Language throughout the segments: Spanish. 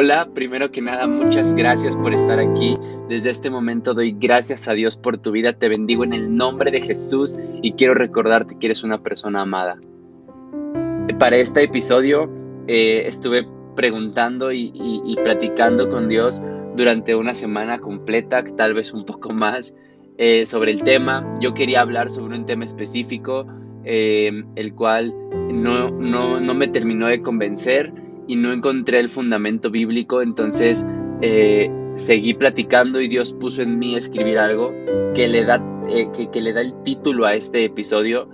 Hola, primero que nada, muchas gracias por estar aquí. Desde este momento doy gracias a Dios por tu vida. Te bendigo en el nombre de Jesús y quiero recordarte que eres una persona amada. Para este episodio eh, estuve preguntando y, platicando con Dios durante una semana completa, tal vez un poco más, eh, sobre el tema. Yo quería hablar sobre un tema específico, eh, el cual no, no, no me terminó de convencer y no encontré el fundamento bíblico, entonces eh, seguí platicando y Dios puso en mí escribir algo que le, da, eh, que, le da el título a este episodio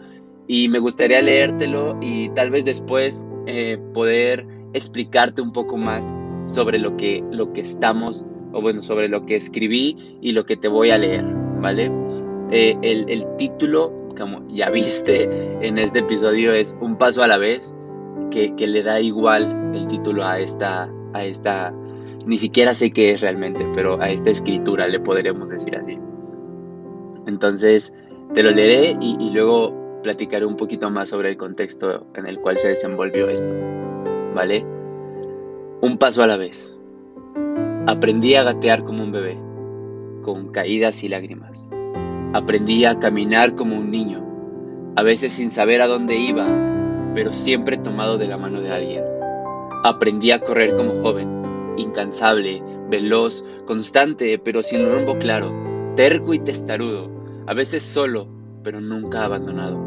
y me gustaría leértelo y tal vez después eh, poder explicarte un poco más sobre lo que, lo que estamos, o bueno, sobre lo que escribí y lo que te voy a leer, ¿vale? el, el título, como ya viste en este episodio, es Un paso a la vez que, le da igual el título a esta, a esta, ni siquiera sé qué es realmente, pero a esta escritura le podríamos decir así. Entonces, te lo leeré y, y luego platicaré un poquito más sobre el contexto en el cual se desenvolvió esto, ¿vale? Un paso a la vez. Aprendí a gatear como un bebé, con caídas y lágrimas. Aprendí a caminar como un niño, a veces sin saber a dónde iba pero siempre tomado de la mano de alguien. Aprendí a correr como joven, incansable, veloz, constante, pero sin rumbo claro, terco y testarudo, a veces solo, pero nunca abandonado.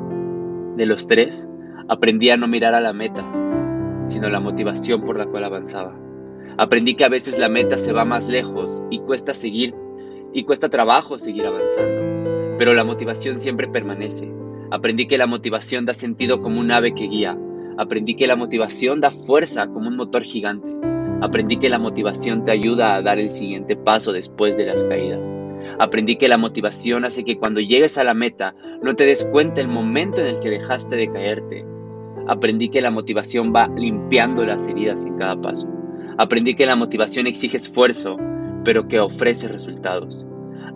De los tres, aprendí a no mirar a la meta, sino la motivación por la cual avanzaba. Aprendí que a veces la meta se va más lejos y cuesta seguir y cuesta trabajo seguir avanzando, pero la motivación siempre permanece Aprendí que la motivación da sentido como un ave que guía. Aprendí que la motivación da fuerza como un motor gigante. Aprendí que la motivación te ayuda a dar el siguiente paso después de las caídas. Aprendí que la motivación hace que cuando llegues a la meta no te des cuenta el momento en el que dejaste de caerte. Aprendí que la motivación va limpiando las heridas en cada paso. Aprendí que la motivación exige esfuerzo, pero que ofrece resultados.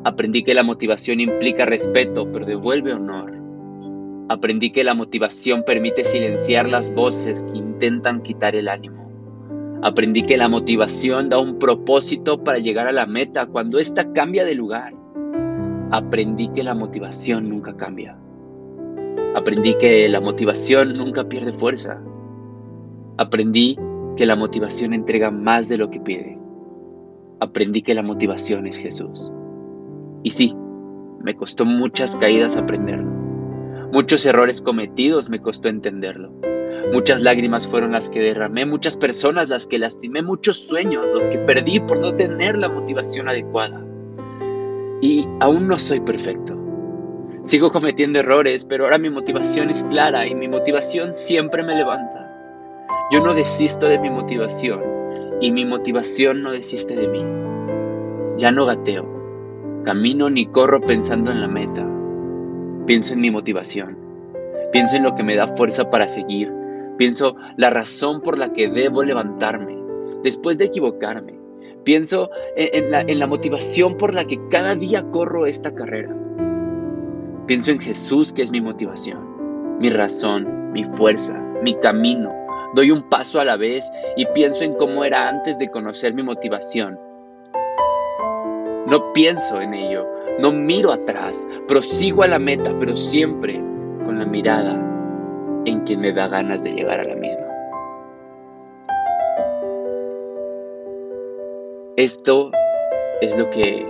Aprendí que la motivación implica respeto, pero devuelve honor. Aprendí que la motivación permite silenciar las voces que intentan quitar el ánimo. Aprendí que la motivación da un propósito para llegar a la meta cuando ésta cambia de lugar. Aprendí que la motivación nunca cambia. Aprendí que la motivación nunca pierde fuerza. Aprendí que la motivación entrega más de lo que pide. Aprendí que la motivación es Jesús. Y sí, me costó muchas caídas aprenderlo. Muchos errores cometidos me costó entenderlo. Muchas lágrimas fueron las que derramé, muchas personas las que lastimé, muchos sueños los que perdí por no tener la motivación adecuada. Y aún no soy perfecto. Sigo cometiendo errores, pero ahora mi motivación es clara y mi motivación siempre me levanta. Yo no desisto de mi motivación y mi motivación no desiste de mí. Ya no gateo, camino ni corro pensando en la meta. Pienso en mi motivación. Pienso en lo que me da fuerza para seguir. Pienso la razón por la que debo levantarme después de equivocarme. Pienso en, la, en la motivación por la que cada día corro esta carrera. Pienso en Jesús que es mi motivación, mi razón, mi fuerza, mi camino. Doy un paso a la vez y pienso en cómo era antes de conocer mi motivación. No pienso en ello, no miro atrás, prosigo a la meta, pero siempre con la mirada en quien me da ganas de llegar a la misma. Esto es lo que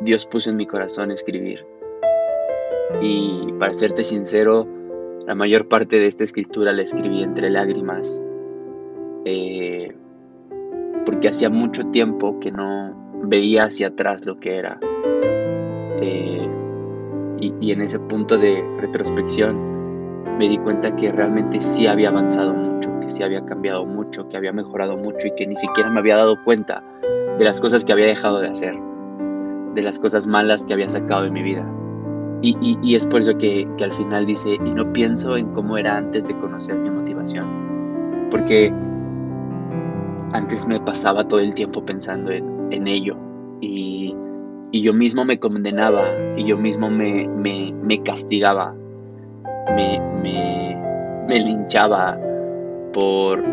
Dios puso en mi corazón escribir. Y para serte sincero, la mayor parte de esta escritura la escribí entre lágrimas, eh, porque hacía mucho tiempo que no veía hacia atrás lo que era eh, y, en ese punto de retrospección me di cuenta que realmente sí había avanzado mucho, que sí había cambiado mucho, que había mejorado mucho y que ni siquiera me había dado cuenta de las cosas que había dejado de hacer, de las cosas malas que había sacado de mi vida. Y, es por eso que, al final dice, y no pienso en cómo era antes de conocer mi motivación. Porque antes me pasaba todo el tiempo pensando en, en ello. Y, y yo mismo me condenaba y yo mismo me, me, castigaba, me, me, linchaba por,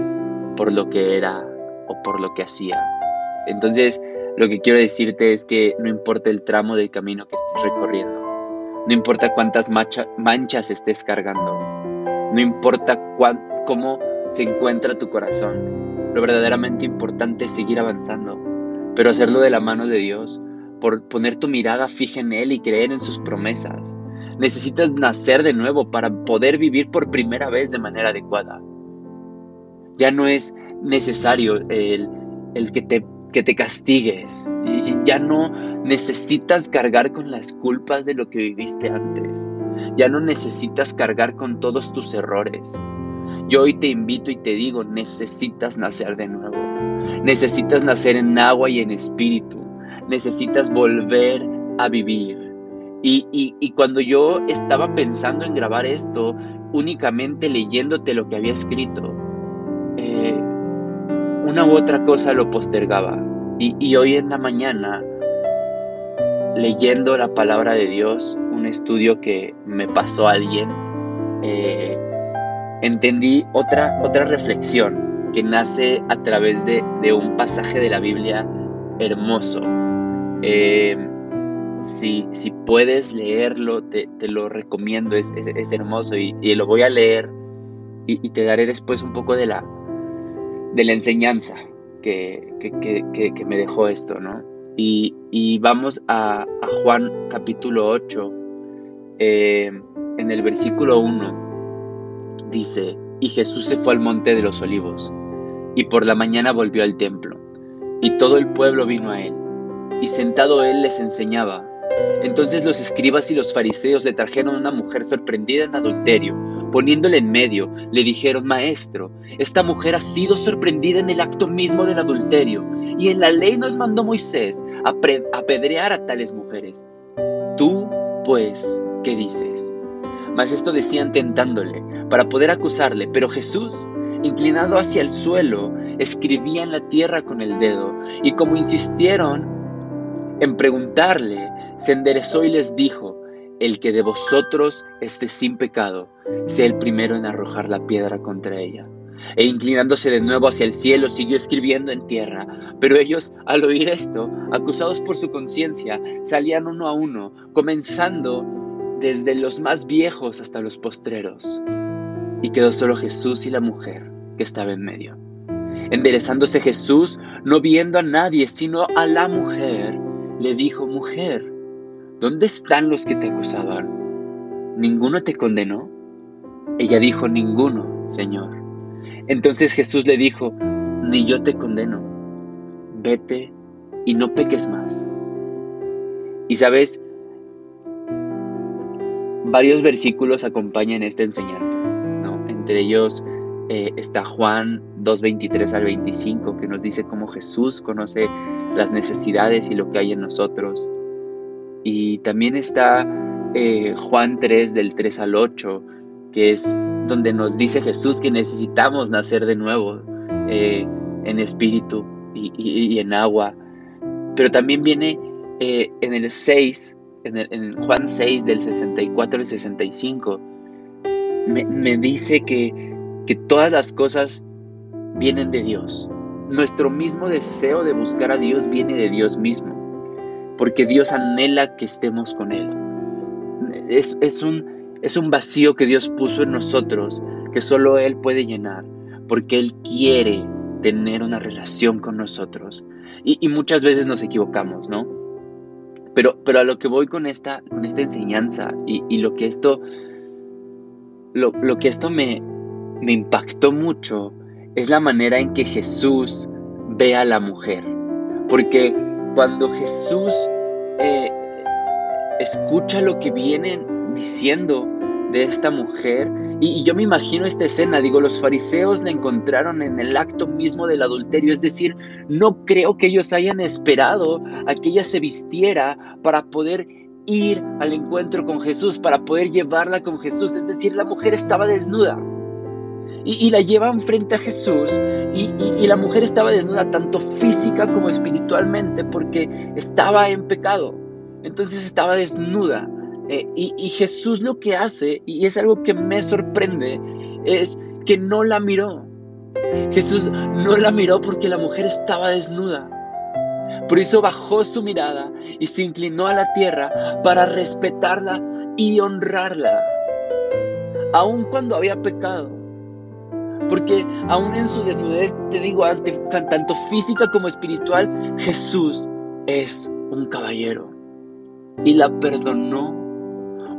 por lo que era o por lo que hacía. Entonces, lo que quiero decirte es que no importa el tramo del camino que estés recorriendo, no importa cuántas manchas estés cargando, no importa cómo se encuentra tu corazón, lo verdaderamente importante es seguir avanzando, pero hacerlo de la mano de Dios, por poner tu mirada fija en Él y creer en sus promesas. Necesitas nacer de nuevo para poder vivir por primera vez de manera adecuada. Ya no es necesario el, el que, te, que te castigues. Ya no necesitas cargar con las culpas de lo que viviste antes. Ya no necesitas cargar con todos tus errores. Yo hoy te invito y te digo, necesitas nacer de nuevo. Necesitas nacer en agua y en espíritu. Necesitas volver a vivir. Y, y, cuando yo estaba pensando en grabar esto, únicamente leyéndote lo que había escrito, eh, una u otra cosa lo postergaba. Y, y, hoy en la mañana, leyendo la palabra de Dios, un estudio que me pasó alguien, eh, entendí otra, otra reflexión que nace a través de, un pasaje de la Biblia hermoso. Eh, si, si, puedes leerlo, te, lo recomiendo, es, hermoso y, lo voy a leer y, te daré después un poco de la, de la enseñanza que, que, me dejó esto, ¿no? Y, vamos a, Juan capítulo 8, eh, en el versículo 1, dice, y Jesús se fue al monte de los olivos, y por la mañana volvió al templo, y todo el pueblo vino a él, y sentado él les enseñaba. Entonces los escribas y los fariseos le trajeron una mujer sorprendida en adulterio, Poniéndole en medio, le dijeron, Maestro, esta mujer ha sido sorprendida en el acto mismo del adulterio, y en la ley nos mandó Moisés apedrear a tales mujeres. Tú, pues, ¿qué dices? Mas esto decían tentándole, para poder acusarle, pero Jesús, inclinado hacia el suelo, escribía en la tierra con el dedo, y como insistieron en preguntarle, se enderezó y les dijo, el que de vosotros esté sin pecado, sea el primero en arrojar la piedra contra ella. E inclinándose de nuevo hacia el cielo, siguió escribiendo en tierra. Pero ellos, al oír esto, acusados por su conciencia, salían uno a uno, comenzando desde los más viejos hasta los postreros. Y quedó solo Jesús y la mujer que estaba en medio. Enderezándose Jesús, no viendo a nadie, sino a la mujer, le dijo, mujer, ¿Dónde están los que te acusaban? ¿Ninguno te condenó? Ella dijo, ninguno, Señor. Entonces Jesús le dijo, ni yo te condeno. Vete y no peques más. Y sabes, varios versículos acompañan esta enseñanza. ¿no? Entre ellos eh, está Juan 2.23 al 25, que nos dice cómo Jesús conoce las necesidades y lo que hay en nosotros. Y también está eh, Juan 3 del 3 al 8, que es donde nos dice Jesús que necesitamos nacer de nuevo eh, en espíritu y, en agua. Pero también viene eh, en el 6, en, Juan 6 del 64 al 65, me, me dice que, que todas las cosas vienen de Dios. Nuestro mismo deseo de buscar a Dios viene de Dios mismo porque Dios anhela que estemos con Él. Es, un, es un vacío que Dios puso en nosotros que solo Él puede llenar, porque Él quiere tener una relación con nosotros. Y, muchas veces nos equivocamos, ¿no? Pero, pero a lo que voy con esta, con esta enseñanza y, lo que esto, lo, lo que esto me, me impactó mucho es la manera en que Jesús ve a la mujer. Porque cuando Jesús eh, escucha lo que vienen diciendo de esta mujer, y, yo me imagino esta escena, digo, los fariseos la encontraron en el acto mismo del adulterio, es decir, no creo que ellos hayan esperado a que ella se vistiera para poder ir al encuentro con Jesús, para poder llevarla con Jesús, es decir, la mujer estaba desnuda. Y, la llevan frente a Jesús y, la mujer estaba desnuda tanto física como espiritualmente porque estaba en pecado. Entonces estaba desnuda. Eh, y, Jesús lo que hace, y es algo que me sorprende, es que no la miró. Jesús no la miró porque la mujer estaba desnuda. Por eso bajó su mirada y se inclinó a la tierra para respetarla y honrarla, aun cuando había pecado. Porque aún en su desnudez, te digo, tanto física como espiritual, Jesús es un caballero. Y la perdonó,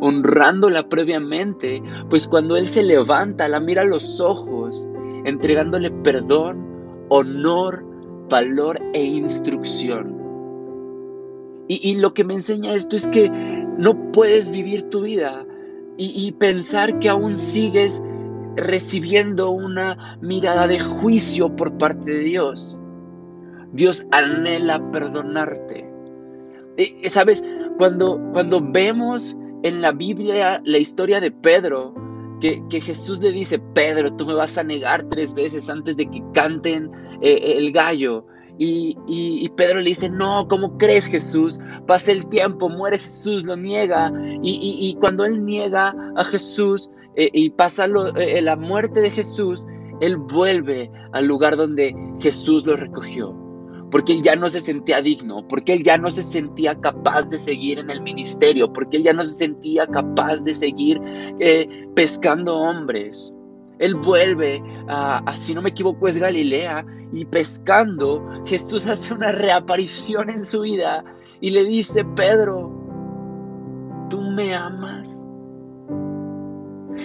honrándola previamente, pues cuando Él se levanta, la mira a los ojos, entregándole perdón, honor, valor e instrucción. Y, lo que me enseña esto es que no puedes vivir tu vida y pensar que aún sigues recibiendo una mirada de juicio por parte de Dios. Dios anhela perdonarte. ¿Sabes? Cuando, cuando vemos en la Biblia la historia de Pedro, que, Jesús le dice, Pedro, tú me vas a negar tres veces antes de que canten eh, el gallo. Y, Pedro le dice, no, ¿cómo crees Jesús? Pasa el tiempo, muere Jesús, lo niega. Y, cuando él niega a Jesús eh, y pasa eh, la muerte de Jesús, él vuelve al lugar donde Jesús lo recogió porque él ya no se sentía digno, porque él ya no se sentía capaz de seguir en el ministerio, porque él ya no se sentía capaz de seguir eh, pescando hombres. Él vuelve a, si no me equivoco, es Galilea, y pescando, Jesús hace una reaparición en su vida y le dice, Pedro, ¿tú me amas?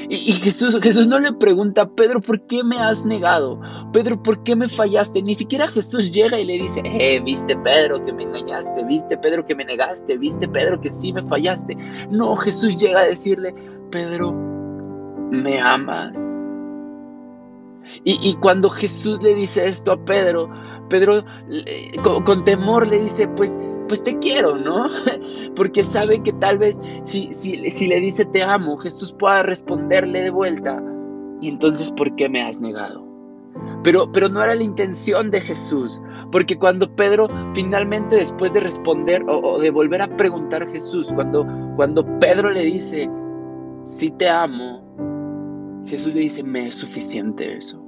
Y, Jesús, Jesús no le pregunta Pedro, ¿por qué me has negado? Pedro, ¿por qué me fallaste? Ni siquiera Jesús llega y le dice, eh, viste Pedro que me engañaste, viste Pedro que me negaste, viste Pedro que sí me fallaste. No, Jesús llega a decirle, Pedro, ¿me amas? Y, y cuando Jesús le dice esto a Pedro, Pedro con temor le dice, pues pues te quiero, ¿no? Porque sabe que tal vez si, si, si, le dice te amo, Jesús pueda responderle de vuelta. Y entonces, ¿por qué me has negado? Pero, pero no era la intención de Jesús, porque cuando Pedro finalmente después de responder o, de volver a preguntar a Jesús, cuando, cuando Pedro le dice, si te amo, Jesús le dice, me es suficiente eso.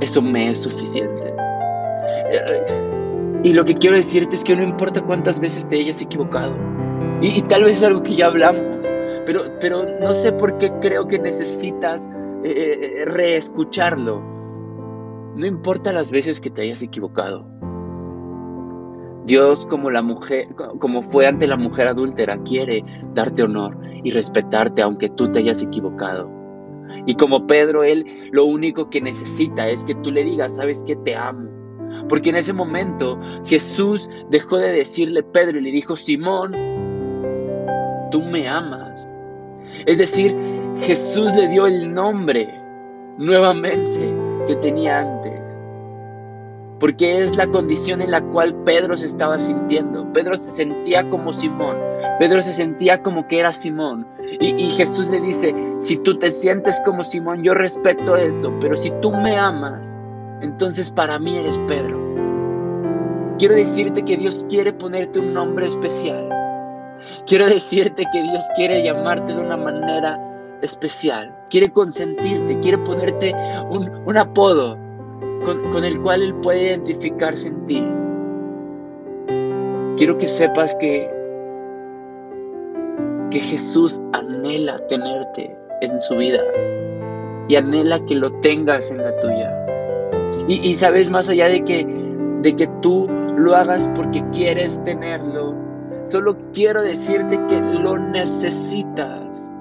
Eso me es suficiente. Eh, y lo que quiero decirte es que no importa cuántas veces te hayas equivocado. Y, tal vez es algo que ya hablamos, pero, pero no sé por qué creo que necesitas eh, eh, reescucharlo. No importa las veces que te hayas equivocado. Dios, como la mujer, como fue ante la mujer adúltera, quiere darte honor y respetarte aunque tú te hayas equivocado. Y como Pedro, él lo único que necesita es que tú le digas, sabes que te amo porque en ese momento Jesús dejó de decirle Pedro y le dijo, Simón, tú me amas. Es decir, Jesús le dio el nombre nuevamente que tenía antes. Porque es la condición en la cual Pedro se estaba sintiendo. Pedro se sentía como Simón. Pedro se sentía como que era Simón. Y, y, Jesús le dice, si tú te sientes como Simón, yo respeto eso, pero si tú me amas, entonces para mí eres Pedro. Quiero decirte que Dios quiere ponerte un nombre especial. Quiero decirte que Dios quiere llamarte de una manera especial. Quiere consentirte, quiere ponerte un, apodo con, con el cual Él puede identificarse en ti. Quiero que sepas que, que Jesús anhela tenerte en su vida y anhela que lo tengas en la tuya. Y, sabes, más allá de que, de que tú lo hagas porque quieres tenerlo, solo quiero decirte que lo necesitas.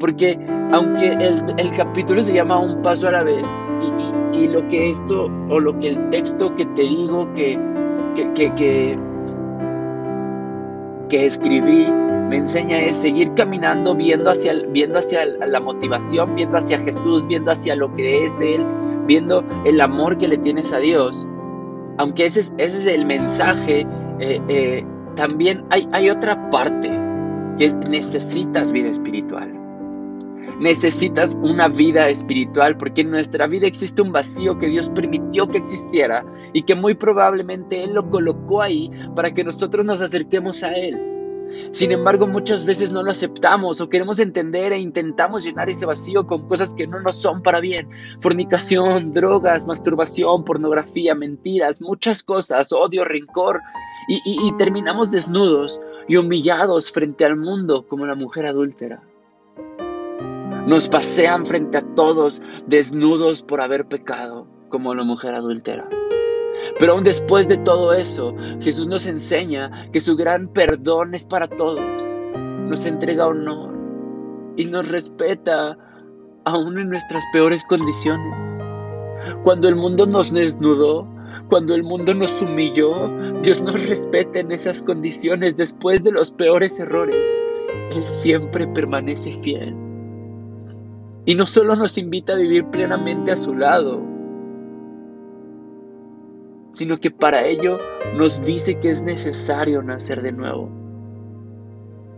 Porque aunque el, capítulo se llama Un paso a la vez, y, lo que esto, o lo que el texto que te digo que, que, que, que escribí me enseña es seguir caminando, viendo hacia, viendo hacia la motivación, viendo hacia Jesús, viendo hacia lo que es Él, viendo el amor que le tienes a Dios, aunque ese es, ese es el mensaje, eh, eh, también hay, hay otra parte, que es necesitas vida espiritual. Necesitas una vida espiritual porque en nuestra vida existe un vacío que Dios permitió que existiera y que muy probablemente Él lo colocó ahí para que nosotros nos acerquemos a Él. Sin embargo, muchas veces no lo aceptamos o queremos entender e intentamos llenar ese vacío con cosas que no nos son para bien. Fornicación, drogas, masturbación, pornografía, mentiras, muchas cosas, odio, rencor. Y, terminamos desnudos y humillados frente al mundo como la mujer adúltera. Nos pasean frente a todos desnudos por haber pecado como la mujer adúltera. Pero aún después de todo eso, Jesús nos enseña que su gran perdón es para todos. Nos entrega honor y nos respeta aún en nuestras peores condiciones. Cuando el mundo nos desnudó, cuando el mundo nos humilló, Dios nos respeta en esas condiciones después de los peores errores. Él siempre permanece fiel. Y no solo nos invita a vivir plenamente a su lado, sino que para ello nos dice que es necesario nacer de nuevo.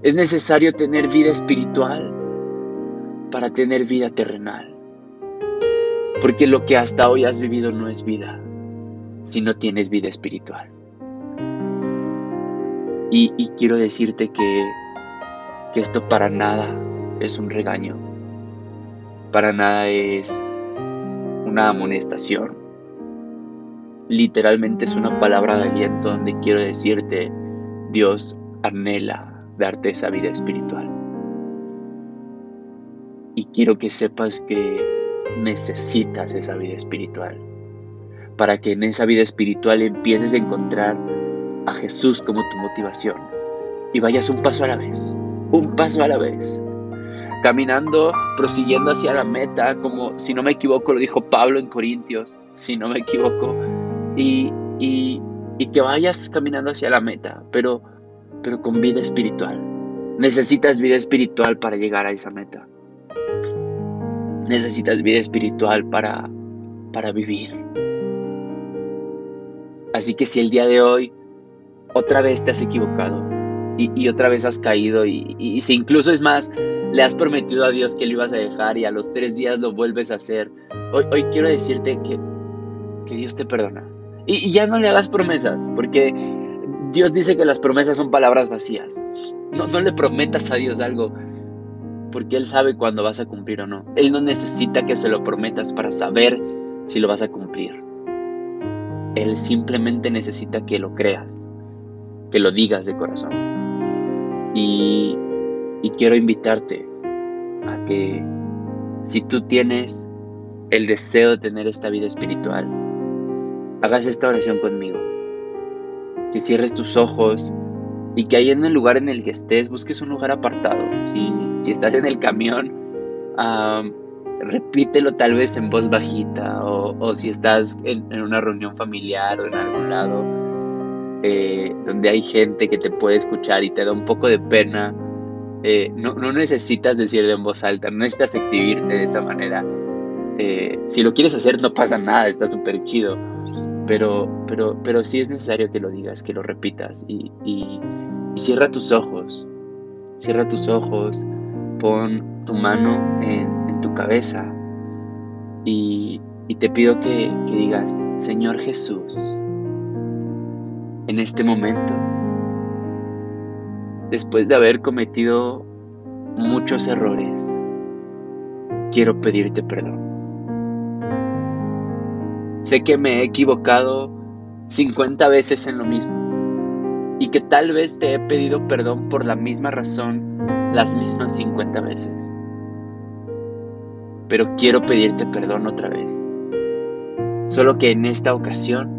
Es necesario tener vida espiritual para tener vida terrenal. Porque lo que hasta hoy has vivido no es vida, si no tienes vida espiritual. Y, quiero decirte que, que esto para nada es un regaño, para nada es una amonestación literalmente es una palabra de aliento donde quiero decirte, Dios anhela darte esa vida espiritual. Y quiero que sepas que necesitas esa vida espiritual. Para que en esa vida espiritual empieces a encontrar a Jesús como tu motivación. Y vayas un paso a la vez. Un paso a la vez. Caminando, prosiguiendo hacia la meta, como si no me equivoco, lo dijo Pablo en Corintios, si no me equivoco, y, que vayas caminando hacia la meta, pero, pero con vida espiritual. Necesitas vida espiritual para llegar a esa meta. Necesitas vida espiritual para, para vivir. Así que si el día de hoy otra vez te has equivocado y, otra vez has caído y, si incluso es más, le has prometido a Dios que lo ibas a dejar y a los tres días lo vuelves a hacer, hoy, hoy quiero decirte que, que Dios te perdona. Y, ya no le hagas promesas, porque Dios dice que las promesas son palabras vacías. No, no le prometas a Dios algo, porque Él sabe cuándo vas a cumplir o no. Él no necesita que se lo prometas para saber si lo vas a cumplir. Él simplemente necesita que lo creas, que lo digas de corazón. Y, y quiero invitarte a que si tú tienes el deseo de tener esta vida espiritual, hagas esta oración conmigo. Que cierres tus ojos y que ahí en el lugar en el que estés busques un lugar apartado. Si, si estás en el camión, repítelo tal vez en voz bajita o, si estás en, una reunión familiar o en algún lado eh, donde hay gente que te puede escuchar y te da un poco de pena. Eh, no, no, necesitas decirlo en voz alta, no necesitas exhibirte de esa manera. Eh, si lo quieres hacer no pasa nada, está súper chido pero, pero, pero sí es necesario que lo digas, que lo repitas y, cierra tus ojos, cierra tus ojos, pon tu mano en, tu cabeza y, te pido que, que digas, Señor Jesús, en este momento, después de haber cometido muchos errores, quiero pedirte perdón. Sé que me he equivocado 50 veces en lo mismo y que tal vez te he pedido perdón por la misma razón las mismas 50 veces. Pero quiero pedirte perdón otra vez. Solo que en esta ocasión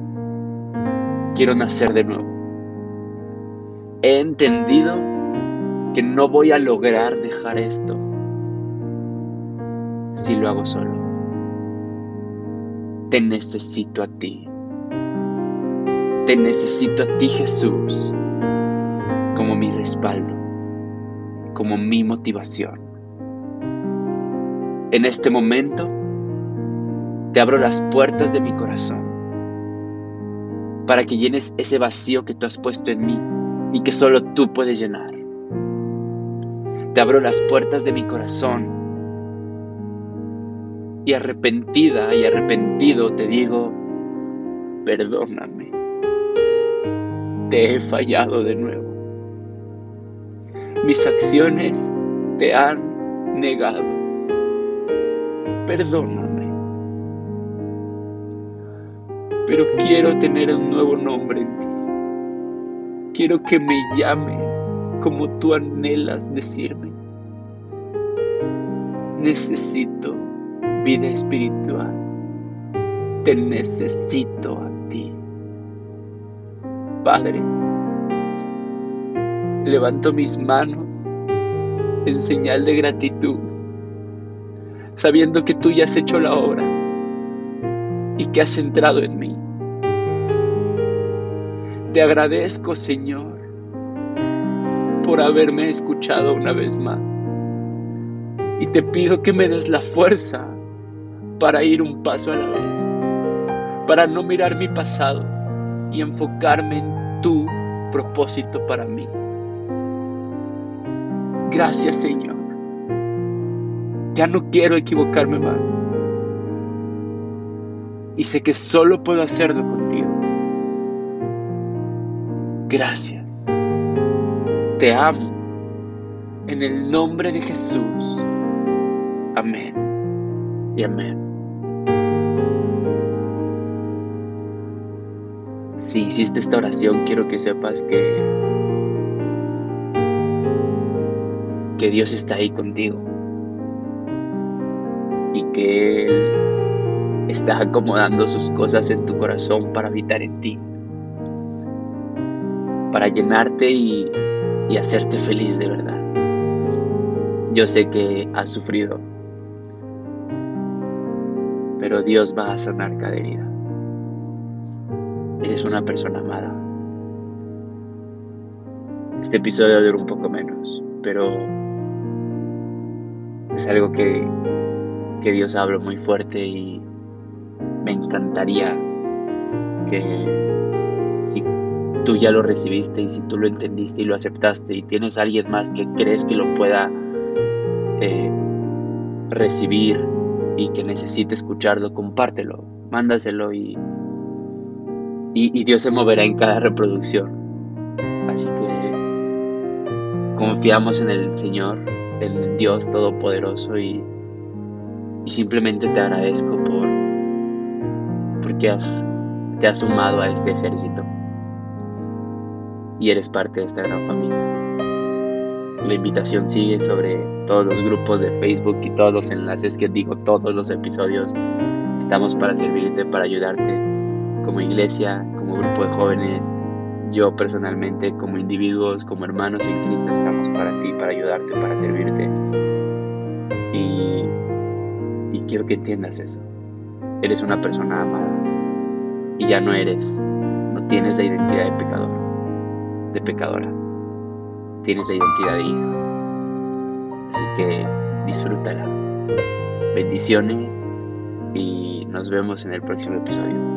quiero nacer de nuevo. He entendido que no voy a lograr dejar esto si lo hago solo. Te necesito a ti. Te necesito a ti, Jesús, como mi respaldo, como mi motivación. En este momento, te abro las puertas de mi corazón para que llenes ese vacío que tú has puesto en mí y que solo tú puedes llenar. Te abro las puertas de mi corazón y arrepentida y arrepentido te digo, perdóname. Te he fallado de nuevo. mis acciones te han negado. Perdóname. Pero quiero tener un nuevo nombre en ti. Quiero que me llames como tú anhelas decirme. Necesito vida espiritual. Te necesito a ti. Padre, levanto mis manos en señal de gratitud, sabiendo que tú ya has hecho la obra y que has entrado en mí. Te agradezco, Señor, por haberme escuchado una vez más. Y te pido que me des la fuerza para ir un paso a la vez, para no mirar mi pasado y enfocarme en tu propósito para mí. Gracias Señor. Ya no quiero equivocarme más. Y sé que solo puedo hacerlo contigo. Gracias. Te amo. En el nombre de Jesús. Amén. Y amén. Si hiciste esta oración, quiero que sepas que que Dios está ahí contigo y que Él está acomodando sus cosas en tu corazón para habitar en ti, para llenarte y, y hacerte feliz de verdad. Yo sé que has sufrido, pero Dios va a sanar cada herida. Eres una persona amada. Este episodio dura un poco menos, pero es algo que, que Dios habla muy fuerte y me encantaría que si tú ya lo recibiste y si tú lo entendiste y lo aceptaste y tienes a alguien más que crees que lo pueda eh, recibir y que necesite escucharlo, compártelo, mándaselo y, y, Dios se moverá en cada reproducción. Así que confiamos en el Señor el Dios Todopoderoso y, y simplemente te agradezco por porque has, te has sumado a este ejército y eres parte de esta gran familia. La invitación sigue sobre todos los grupos de Facebook y todos los enlaces que digo, todos los episodios. Estamos para servirte, para ayudarte como iglesia, como grupo de jóvenes, yo personalmente, como individuos, como hermanos en Cristo, estamos para ti, para ayudarte, para servirte. Y, y quiero que entiendas eso. Eres una persona amada. Y ya no eres, no tienes la identidad de pecador, de pecadora. Tienes la identidad de hija. Así que disfrútala. Bendiciones y nos vemos en el próximo episodio.